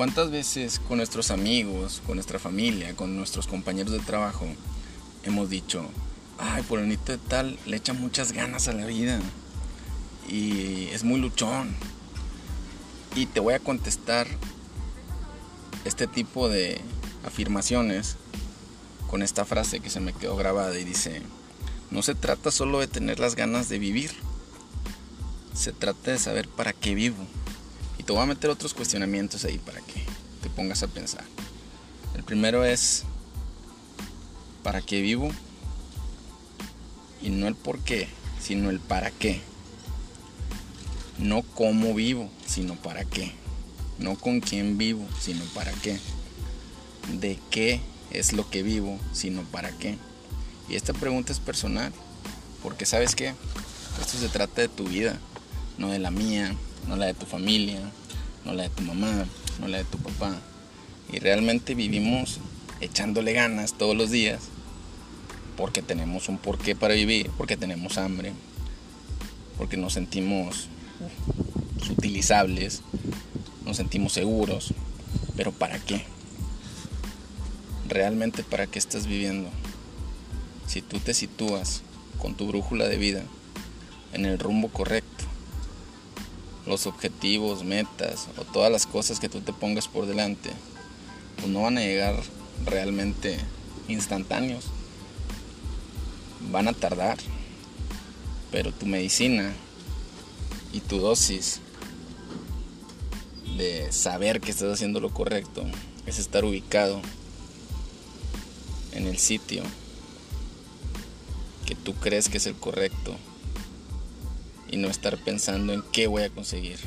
¿Cuántas veces con nuestros amigos, con nuestra familia, con nuestros compañeros de trabajo hemos dicho, ay, polenito de tal le echa muchas ganas a la vida y es muy luchón? Y te voy a contestar este tipo de afirmaciones con esta frase que se me quedó grabada y dice, no se trata solo de tener las ganas de vivir, se trata de saber para qué vivo. Te voy a meter otros cuestionamientos ahí para que te pongas a pensar. El primero es, ¿para qué vivo? Y no el por qué, sino el para qué. No cómo vivo, sino para qué. No con quién vivo, sino para qué. De qué es lo que vivo, sino para qué. Y esta pregunta es personal, porque sabes que esto se trata de tu vida, no de la mía, no la de tu familia, no la de tu mamá, no la de tu papá. Y realmente vivimos echándole ganas todos los días porque tenemos un porqué para vivir, porque tenemos hambre, porque nos sentimos utilizables, nos sentimos seguros, pero ¿para qué? ¿Realmente para qué estás viviendo? Si tú te sitúas con tu brújula de vida en el rumbo correcto, los objetivos, metas o todas las cosas que tú te pongas por delante, pues no van a llegar realmente instantáneos. Van a tardar, pero tu medicina y tu dosis de saber que estás haciendo lo correcto es estar ubicado en el sitio que tú crees que es el correcto y no estar pensando en qué voy a conseguir.